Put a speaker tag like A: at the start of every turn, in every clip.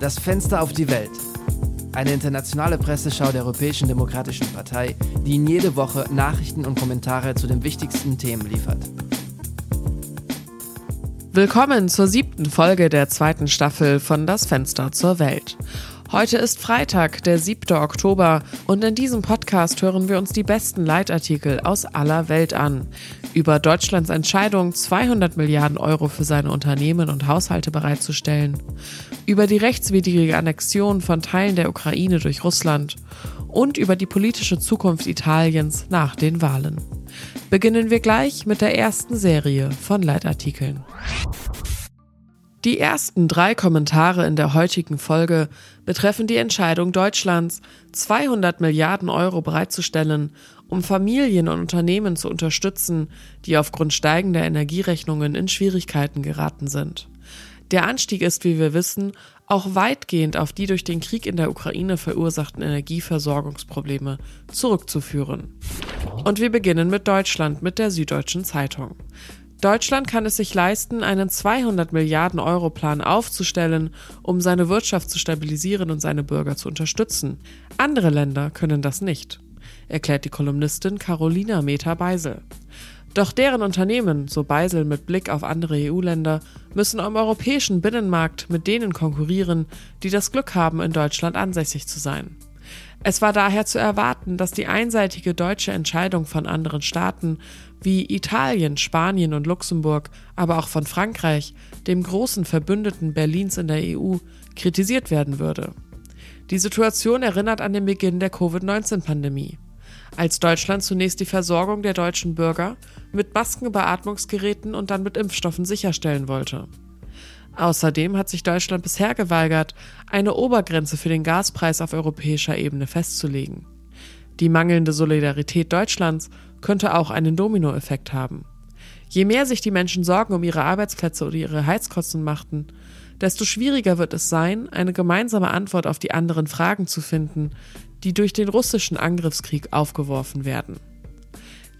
A: Das Fenster auf die Welt. Eine internationale Presseschau der Europäischen Demokratischen Partei, die Ihnen jede Woche Nachrichten und Kommentare zu den wichtigsten Themen liefert.
B: Willkommen zur siebten Folge der zweiten Staffel von Das Fenster zur Welt. Heute ist Freitag, der 7. Oktober, und in diesem Podcast hören wir uns die besten Leitartikel aus aller Welt an. Über Deutschlands Entscheidung, 200 Milliarden Euro für seine Unternehmen und Haushalte bereitzustellen. Über die rechtswidrige Annexion von Teilen der Ukraine durch Russland. Und über die politische Zukunft Italiens nach den Wahlen. Beginnen wir gleich mit der ersten Serie von Leitartikeln. Die ersten drei Kommentare in der heutigen Folge betreffen die Entscheidung Deutschlands, 200 Milliarden Euro bereitzustellen, um Familien und Unternehmen zu unterstützen, die aufgrund steigender Energierechnungen in Schwierigkeiten geraten sind. Der Anstieg ist, wie wir wissen, auch weitgehend auf die durch den Krieg in der Ukraine verursachten Energieversorgungsprobleme zurückzuführen. Und wir beginnen mit Deutschland mit der Süddeutschen Zeitung. Deutschland kann es sich leisten, einen 200 Milliarden Euro Plan aufzustellen, um seine Wirtschaft zu stabilisieren und seine Bürger zu unterstützen. Andere Länder können das nicht, erklärt die Kolumnistin Carolina Meta-Beisel. Doch deren Unternehmen, so Beisel mit Blick auf andere EU-Länder, müssen am europäischen Binnenmarkt mit denen konkurrieren, die das Glück haben, in Deutschland ansässig zu sein. Es war daher zu erwarten, dass die einseitige deutsche Entscheidung von anderen Staaten wie Italien, Spanien und Luxemburg, aber auch von Frankreich, dem großen Verbündeten Berlins in der EU, kritisiert werden würde. Die Situation erinnert an den Beginn der Covid-19-Pandemie, als Deutschland zunächst die Versorgung der deutschen Bürger mit Masken, Beatmungsgeräten und dann mit Impfstoffen sicherstellen wollte. Außerdem hat sich Deutschland bisher geweigert, eine Obergrenze für den Gaspreis auf europäischer Ebene festzulegen. Die mangelnde Solidarität Deutschlands könnte auch einen Dominoeffekt haben. Je mehr sich die Menschen Sorgen um ihre Arbeitsplätze oder ihre Heizkosten machten, desto schwieriger wird es sein, eine gemeinsame Antwort auf die anderen Fragen zu finden, die durch den russischen Angriffskrieg aufgeworfen werden.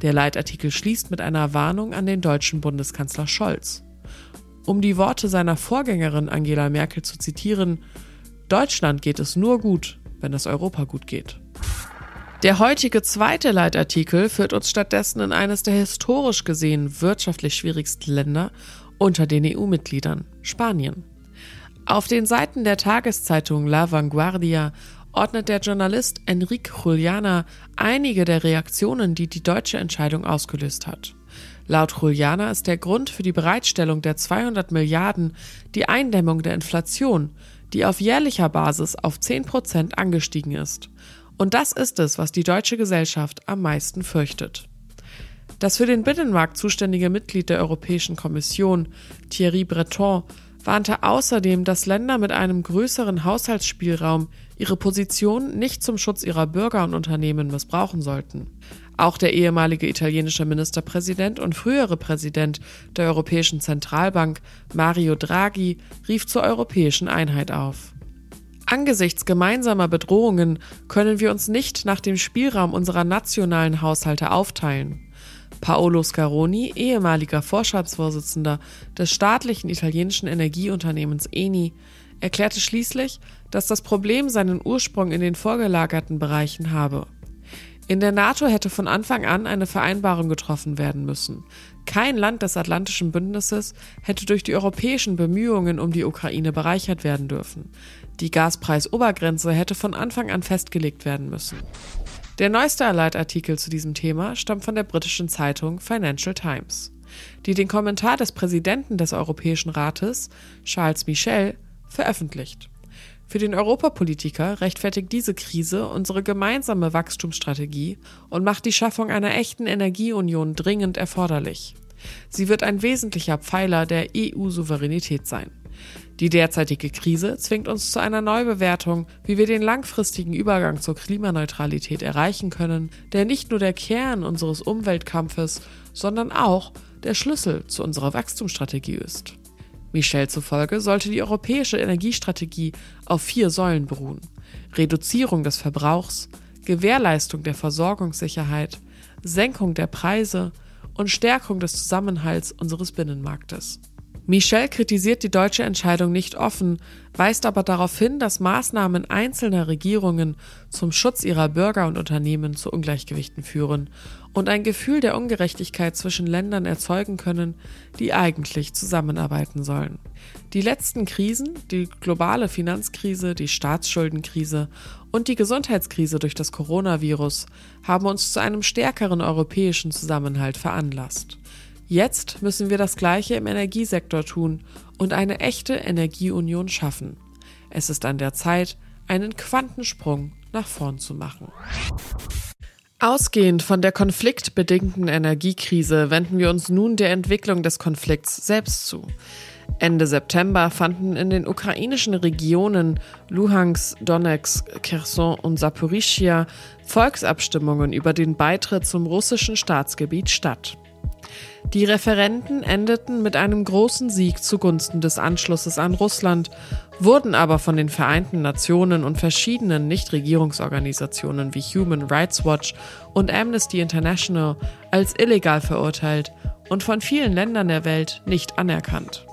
B: Der Leitartikel schließt mit einer Warnung an den deutschen Bundeskanzler Scholz. Um die Worte seiner Vorgängerin Angela Merkel zu zitieren, Deutschland geht es nur gut, wenn es Europa gut geht. Der heutige zweite Leitartikel führt uns stattdessen in eines der historisch gesehen wirtschaftlich schwierigsten Länder unter den EU-Mitgliedern, Spanien. Auf den Seiten der Tageszeitung La Vanguardia ordnet der Journalist Enrique Juliana einige der Reaktionen, die die deutsche Entscheidung ausgelöst hat. Laut Juliana ist der Grund für die Bereitstellung der 200 Milliarden die Eindämmung der Inflation, die auf jährlicher Basis auf 10 Prozent angestiegen ist und das ist es, was die deutsche Gesellschaft am meisten fürchtet. Das für den Binnenmarkt zuständige Mitglied der Europäischen Kommission, Thierry Breton, warnte außerdem, dass Länder mit einem größeren Haushaltsspielraum ihre Position nicht zum Schutz ihrer Bürger und Unternehmen missbrauchen sollten. Auch der ehemalige italienische Ministerpräsident und frühere Präsident der Europäischen Zentralbank, Mario Draghi, rief zur europäischen Einheit auf. Angesichts gemeinsamer Bedrohungen können wir uns nicht nach dem Spielraum unserer nationalen Haushalte aufteilen. Paolo Scaroni, ehemaliger Vorstandsvorsitzender des staatlichen italienischen Energieunternehmens Eni, erklärte schließlich, dass das Problem seinen Ursprung in den vorgelagerten Bereichen habe. In der NATO hätte von Anfang an eine Vereinbarung getroffen werden müssen. Kein Land des Atlantischen Bündnisses hätte durch die europäischen Bemühungen um die Ukraine bereichert werden dürfen. Die Gaspreisobergrenze hätte von Anfang an festgelegt werden müssen. Der neueste Leitartikel zu diesem Thema stammt von der britischen Zeitung Financial Times, die den Kommentar des Präsidenten des Europäischen Rates, Charles Michel, veröffentlicht. Für den Europapolitiker rechtfertigt diese Krise unsere gemeinsame Wachstumsstrategie und macht die Schaffung einer echten Energieunion dringend erforderlich. Sie wird ein wesentlicher Pfeiler der EU-Souveränität sein. Die derzeitige Krise zwingt uns zu einer Neubewertung, wie wir den langfristigen Übergang zur Klimaneutralität erreichen können, der nicht nur der Kern unseres Umweltkampfes, sondern auch der Schlüssel zu unserer Wachstumsstrategie ist. Michel zufolge sollte die europäische Energiestrategie auf vier Säulen beruhen. Reduzierung des Verbrauchs, Gewährleistung der Versorgungssicherheit, Senkung der Preise und Stärkung des Zusammenhalts unseres Binnenmarktes. Michel kritisiert die deutsche Entscheidung nicht offen, weist aber darauf hin, dass Maßnahmen einzelner Regierungen zum Schutz ihrer Bürger und Unternehmen zu Ungleichgewichten führen und ein Gefühl der Ungerechtigkeit zwischen Ländern erzeugen können, die eigentlich zusammenarbeiten sollen. Die letzten Krisen, die globale Finanzkrise, die Staatsschuldenkrise und die Gesundheitskrise durch das Coronavirus, haben uns zu einem stärkeren europäischen Zusammenhalt veranlasst. Jetzt müssen wir das Gleiche im Energiesektor tun und eine echte Energieunion schaffen. Es ist an der Zeit, einen Quantensprung nach vorn zu machen. Ausgehend von der konfliktbedingten Energiekrise wenden wir uns nun der Entwicklung des Konflikts selbst zu. Ende September fanden in den ukrainischen Regionen Luhansk, Donetsk, Kherson und Saporischia Volksabstimmungen über den Beitritt zum russischen Staatsgebiet statt. Die Referenten endeten mit einem großen Sieg zugunsten des Anschlusses an Russland, wurden aber von den Vereinten Nationen und verschiedenen Nichtregierungsorganisationen wie Human Rights Watch und Amnesty International als illegal verurteilt und von vielen Ländern der Welt nicht anerkannt.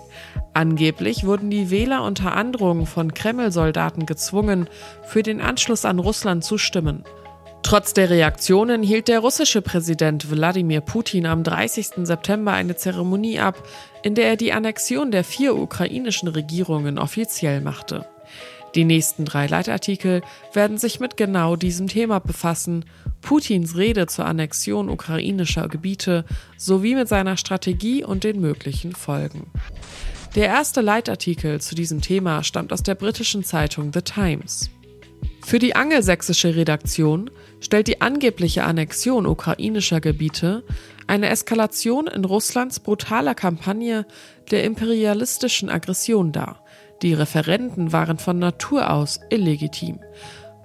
B: Angeblich wurden die Wähler unter Androhung von Kreml-Soldaten gezwungen, für den Anschluss an Russland zu stimmen. Trotz der Reaktionen hielt der russische Präsident Wladimir Putin am 30. September eine Zeremonie ab, in der er die Annexion der vier ukrainischen Regierungen offiziell machte. Die nächsten drei Leitartikel werden sich mit genau diesem Thema befassen, Putins Rede zur Annexion ukrainischer Gebiete sowie mit seiner Strategie und den möglichen Folgen. Der erste Leitartikel zu diesem Thema stammt aus der britischen Zeitung The Times. Für die angelsächsische Redaktion stellt die angebliche Annexion ukrainischer Gebiete eine Eskalation in Russlands brutaler Kampagne der imperialistischen Aggression dar. Die Referenden waren von Natur aus illegitim.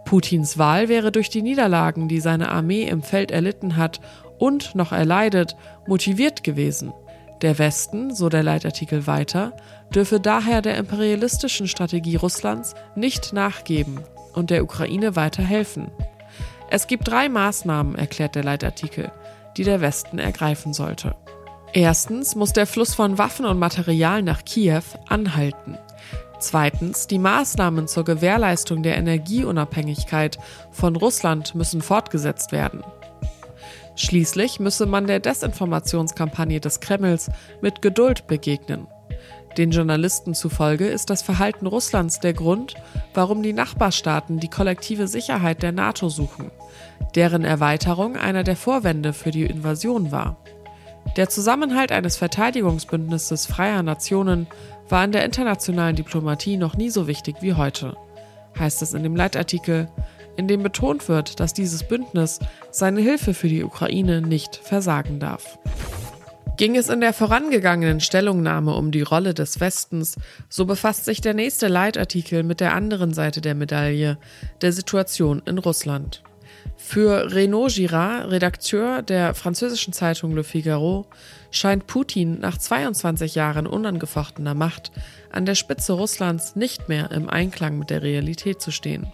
B: Putins Wahl wäre durch die Niederlagen, die seine Armee im Feld erlitten hat und noch erleidet, motiviert gewesen. Der Westen, so der Leitartikel weiter, dürfe daher der imperialistischen Strategie Russlands nicht nachgeben und der Ukraine weiter helfen. Es gibt drei Maßnahmen, erklärt der Leitartikel, die der Westen ergreifen sollte. Erstens muss der Fluss von Waffen und Material nach Kiew anhalten. Zweitens, die Maßnahmen zur Gewährleistung der Energieunabhängigkeit von Russland müssen fortgesetzt werden. Schließlich müsse man der Desinformationskampagne des Kremls mit Geduld begegnen. Den Journalisten zufolge ist das Verhalten Russlands der Grund, warum die Nachbarstaaten die kollektive Sicherheit der NATO suchen, deren Erweiterung einer der Vorwände für die Invasion war. Der Zusammenhalt eines Verteidigungsbündnisses freier Nationen war in der internationalen Diplomatie noch nie so wichtig wie heute, heißt es in dem Leitartikel, in dem betont wird, dass dieses Bündnis seine Hilfe für die Ukraine nicht versagen darf. Ging es in der vorangegangenen Stellungnahme um die Rolle des Westens, so befasst sich der nächste Leitartikel mit der anderen Seite der Medaille, der Situation in Russland. Für Renaud Girard, Redakteur der französischen Zeitung Le Figaro, scheint Putin nach 22 Jahren unangefochtener Macht an der Spitze Russlands nicht mehr im Einklang mit der Realität zu stehen.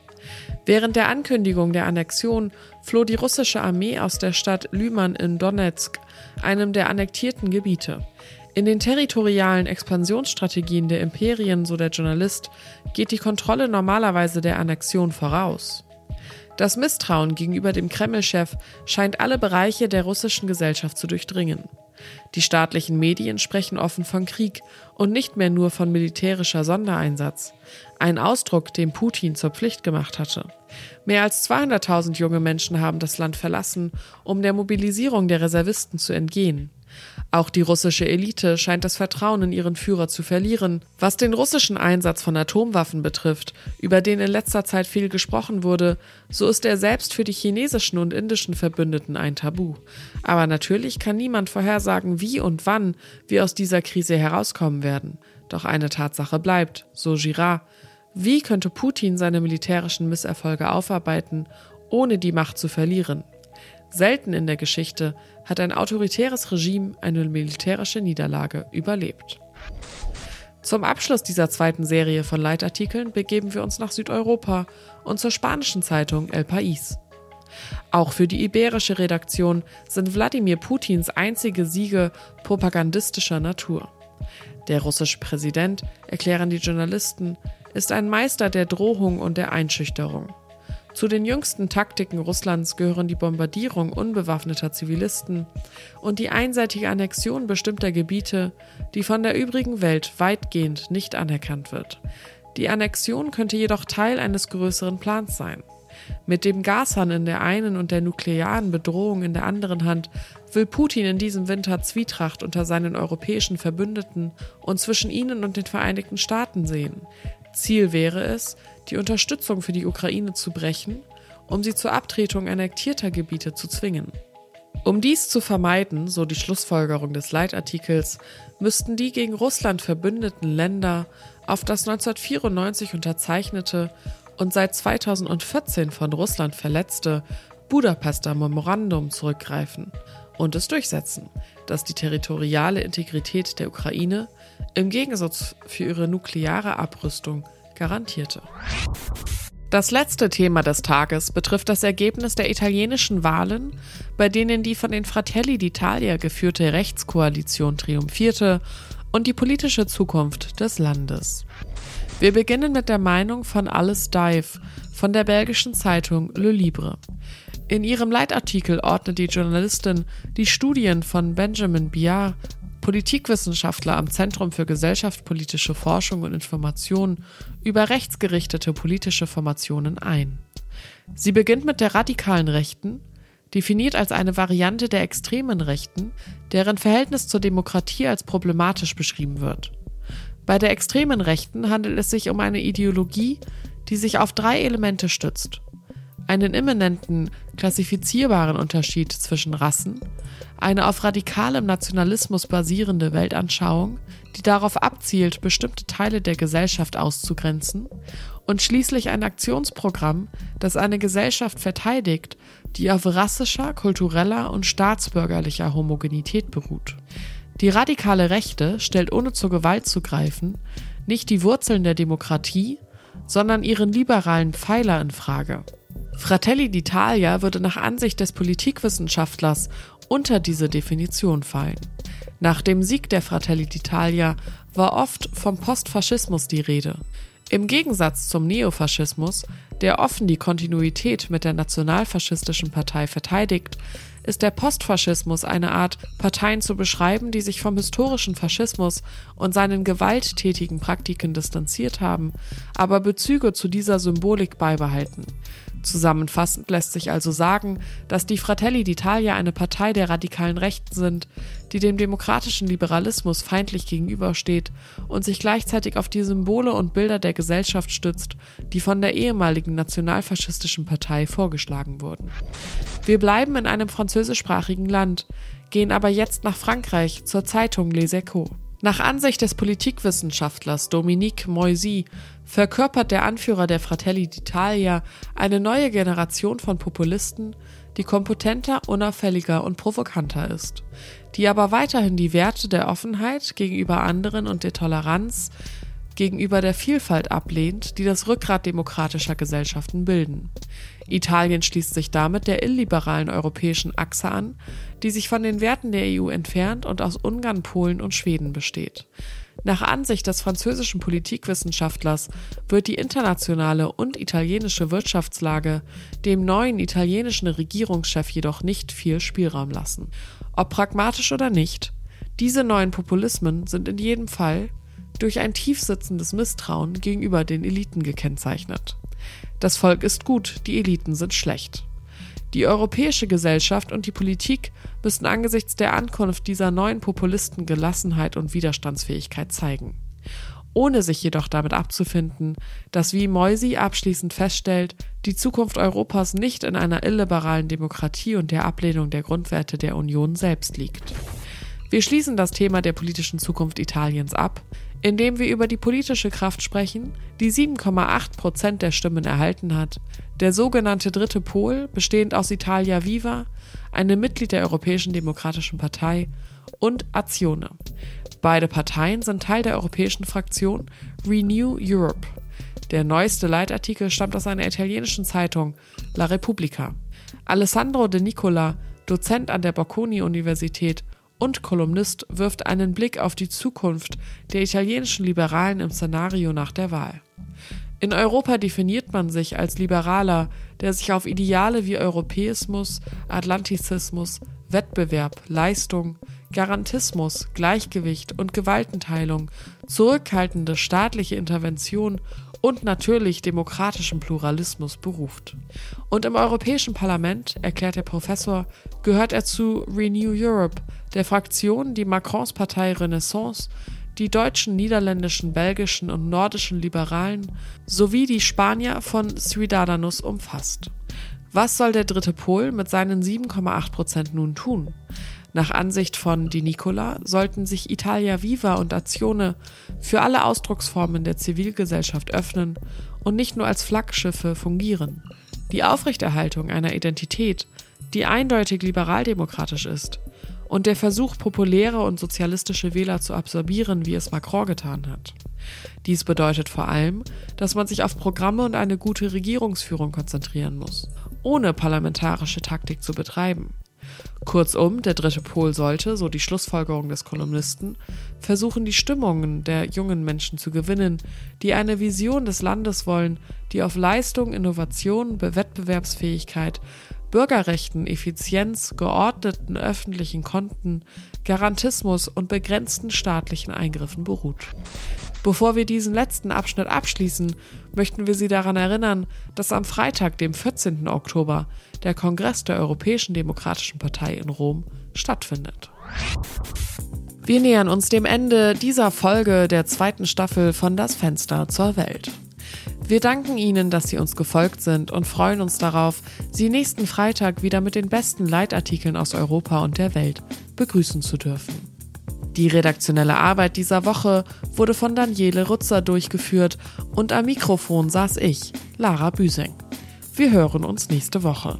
B: Während der Ankündigung der Annexion floh die russische Armee aus der Stadt Lyman in Donetsk, einem der annektierten Gebiete. In den territorialen Expansionsstrategien der Imperien, so der Journalist, geht die Kontrolle normalerweise der Annexion voraus. Das Misstrauen gegenüber dem Kreml-Chef scheint alle Bereiche der russischen Gesellschaft zu durchdringen. Die staatlichen Medien sprechen offen von Krieg und nicht mehr nur von militärischer Sondereinsatz, ein Ausdruck, den Putin zur Pflicht gemacht hatte. Mehr als 200.000 junge Menschen haben das Land verlassen, um der Mobilisierung der Reservisten zu entgehen. Auch die russische Elite scheint das Vertrauen in ihren Führer zu verlieren. Was den russischen Einsatz von Atomwaffen betrifft, über den in letzter Zeit viel gesprochen wurde, so ist er selbst für die chinesischen und indischen Verbündeten ein Tabu. Aber natürlich kann niemand vorhersagen, wie und wann wir aus dieser Krise herauskommen werden. Doch eine Tatsache bleibt, so Girard. Wie könnte Putin seine militärischen Misserfolge aufarbeiten, ohne die Macht zu verlieren? Selten in der Geschichte hat ein autoritäres Regime eine militärische Niederlage überlebt. Zum Abschluss dieser zweiten Serie von Leitartikeln begeben wir uns nach Südeuropa und zur spanischen Zeitung El País. Auch für die iberische Redaktion sind Wladimir Putins einzige Siege propagandistischer Natur. Der russische Präsident, erklären die Journalisten, ist ein Meister der Drohung und der Einschüchterung. Zu den jüngsten Taktiken Russlands gehören die Bombardierung unbewaffneter Zivilisten und die einseitige Annexion bestimmter Gebiete, die von der übrigen Welt weitgehend nicht anerkannt wird. Die Annexion könnte jedoch Teil eines größeren Plans sein. Mit dem Gashahn in der einen und der nuklearen Bedrohung in der anderen Hand will Putin in diesem Winter Zwietracht unter seinen europäischen Verbündeten und zwischen ihnen und den Vereinigten Staaten sehen. Ziel wäre es, die Unterstützung für die Ukraine zu brechen, um sie zur Abtretung annektierter Gebiete zu zwingen. Um dies zu vermeiden, so die Schlussfolgerung des Leitartikels, müssten die gegen Russland verbündeten Länder auf das 1994 unterzeichnete und seit 2014 von Russland verletzte Budapester Memorandum zurückgreifen und es durchsetzen, dass die territoriale Integrität der Ukraine im Gegensatz für ihre nukleare Abrüstung garantierte. Das letzte Thema des Tages betrifft das Ergebnis der italienischen Wahlen, bei denen die von den Fratelli d'Italia geführte Rechtskoalition triumphierte und die politische Zukunft des Landes. Wir beginnen mit der Meinung von Alice Dive von der belgischen Zeitung Le Libre. In ihrem Leitartikel ordnet die Journalistin die Studien von Benjamin Biard, Politikwissenschaftler am Zentrum für gesellschaftspolitische Forschung und Information, über rechtsgerichtete politische Formationen ein. Sie beginnt mit der radikalen Rechten, definiert als eine Variante der extremen Rechten, deren Verhältnis zur Demokratie als problematisch beschrieben wird. Bei der extremen Rechten handelt es sich um eine Ideologie, die sich auf drei Elemente stützt. Einen immanenten, klassifizierbaren Unterschied zwischen Rassen, eine auf radikalem Nationalismus basierende Weltanschauung, die darauf abzielt, bestimmte Teile der Gesellschaft auszugrenzen, und schließlich ein Aktionsprogramm, das eine Gesellschaft verteidigt, die auf rassischer, kultureller und staatsbürgerlicher Homogenität beruht. Die radikale Rechte stellt ohne zur Gewalt zu greifen nicht die Wurzeln der Demokratie, sondern ihren liberalen Pfeiler in Frage. Fratelli d'Italia würde nach Ansicht des Politikwissenschaftlers unter diese Definition fallen. Nach dem Sieg der Fratelli d'Italia war oft vom Postfaschismus die Rede. Im Gegensatz zum Neofaschismus, der offen die Kontinuität mit der nationalfaschistischen Partei verteidigt, ist der Postfaschismus eine Art, Parteien zu beschreiben, die sich vom historischen Faschismus und seinen gewalttätigen Praktiken distanziert haben, aber Bezüge zu dieser Symbolik beibehalten. Zusammenfassend lässt sich also sagen, dass die Fratelli d'Italia eine Partei der radikalen Rechten sind, die dem demokratischen Liberalismus feindlich gegenübersteht und sich gleichzeitig auf die Symbole und Bilder der Gesellschaft stützt, die von der ehemaligen nationalfaschistischen Partei vorgeschlagen wurden. Wir bleiben in einem französischsprachigen Land, gehen aber jetzt nach Frankreich zur Zeitung Les Echos. Nach Ansicht des Politikwissenschaftlers Dominique Moisy verkörpert der Anführer der Fratelli d'Italia eine neue Generation von Populisten, die kompetenter, unauffälliger und provokanter ist, die aber weiterhin die Werte der Offenheit gegenüber anderen und der Toleranz gegenüber der Vielfalt ablehnt, die das Rückgrat demokratischer Gesellschaften bilden. Italien schließt sich damit der illiberalen europäischen Achse an, die sich von den Werten der EU entfernt und aus Ungarn, Polen und Schweden besteht. Nach Ansicht des französischen Politikwissenschaftlers wird die internationale und italienische Wirtschaftslage dem neuen italienischen Regierungschef jedoch nicht viel Spielraum lassen. Ob pragmatisch oder nicht, diese neuen Populismen sind in jedem Fall durch ein tiefsitzendes Misstrauen gegenüber den Eliten gekennzeichnet. Das Volk ist gut, die Eliten sind schlecht. Die europäische Gesellschaft und die Politik müssen angesichts der Ankunft dieser neuen Populisten Gelassenheit und Widerstandsfähigkeit zeigen. Ohne sich jedoch damit abzufinden, dass wie Moisi abschließend feststellt, die Zukunft Europas nicht in einer illiberalen Demokratie und der Ablehnung der Grundwerte der Union selbst liegt. Wir schließen das Thema der politischen Zukunft Italiens ab, indem wir über die politische Kraft sprechen, die 7,8 Prozent der Stimmen erhalten hat, der sogenannte Dritte Pol, bestehend aus Italia Viva, einem Mitglied der Europäischen Demokratischen Partei, und Azione. Beide Parteien sind Teil der europäischen Fraktion Renew Europe. Der neueste Leitartikel stammt aus einer italienischen Zeitung, La Repubblica. Alessandro De Nicola, Dozent an der Bocconi-Universität und Kolumnist wirft einen Blick auf die Zukunft der italienischen Liberalen im Szenario nach der Wahl. In Europa definiert man sich als Liberaler, der sich auf Ideale wie Europäismus, Atlantizismus, Wettbewerb, Leistung, Garantismus, Gleichgewicht und Gewaltenteilung, zurückhaltende staatliche Intervention und natürlich demokratischen Pluralismus beruft. Und im Europäischen Parlament, erklärt der Professor, gehört er zu Renew Europe, der Fraktion, die Macrons Partei Renaissance, die deutschen, niederländischen, belgischen und nordischen Liberalen sowie die Spanier von Ciudadanos umfasst. Was soll der dritte Pol mit seinen 7,8 Prozent nun tun? Nach Ansicht von Di Nicola sollten sich Italia Viva und Azione für alle Ausdrucksformen der Zivilgesellschaft öffnen und nicht nur als Flaggschiffe fungieren. Die Aufrechterhaltung einer Identität, die eindeutig liberaldemokratisch ist, und der Versuch, populäre und sozialistische Wähler zu absorbieren, wie es Macron getan hat. Dies bedeutet vor allem, dass man sich auf Programme und eine gute Regierungsführung konzentrieren muss, ohne parlamentarische Taktik zu betreiben. Kurzum, der dritte Pol sollte, so die Schlussfolgerung des Kolumnisten, versuchen, die Stimmungen der jungen Menschen zu gewinnen, die eine Vision des Landes wollen, die auf Leistung, Innovation, Wettbewerbsfähigkeit, Bürgerrechten, Effizienz, geordneten öffentlichen Konten, Garantismus und begrenzten staatlichen Eingriffen beruht. Bevor wir diesen letzten Abschnitt abschließen, möchten wir Sie daran erinnern, dass am Freitag, dem 14. Oktober, der Kongress der Europäischen Demokratischen Partei in Rom stattfindet. Wir nähern uns dem Ende dieser Folge der zweiten Staffel von Das Fenster zur Welt. Wir danken Ihnen, dass Sie uns gefolgt sind und freuen uns darauf, Sie nächsten Freitag wieder mit den besten Leitartikeln aus Europa und der Welt begrüßen zu dürfen. Die redaktionelle Arbeit dieser Woche wurde von Daniele Rutzer durchgeführt und am Mikrofon saß ich, Lara Büsing. Wir hören uns nächste Woche.